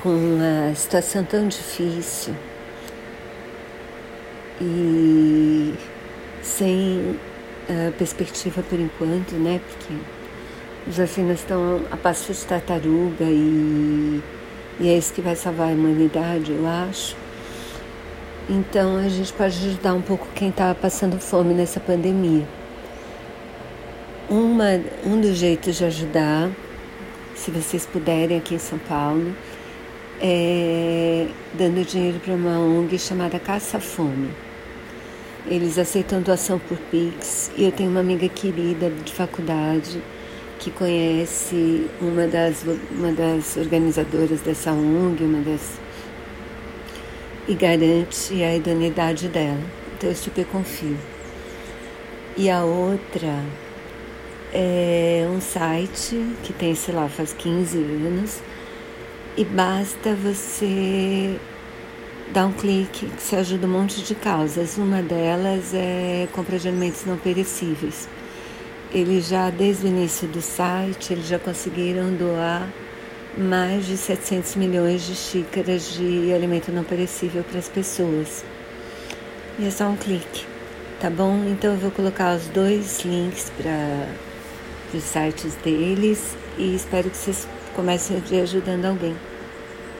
Com uma situação tão difícil e sem uh, perspectiva por enquanto, né? Porque os vacinas estão a passo de tartaruga e, e é isso que vai salvar a humanidade, eu acho. Então a gente pode ajudar um pouco quem está passando fome nessa pandemia. Uma, um dos jeitos de ajudar se vocês puderem aqui em São Paulo, é, dando dinheiro para uma ONG chamada Caça Fome. Eles aceitam doação por Pix e eu tenho uma amiga querida de faculdade que conhece uma das, uma das organizadoras dessa ONG, uma das e garante a idoneidade dela. Então eu super confio. E a outra é um site que tem, sei lá, faz 15 anos e basta você dar um clique que você ajuda um monte de causas. Uma delas é compra de alimentos não perecíveis. Eles já, desde o início do site, eles já conseguiram doar mais de 700 milhões de xícaras de alimento não perecível para as pessoas. E é só um clique, tá bom? Então eu vou colocar os dois links para os sites deles e espero que vocês comecem a ajudando alguém.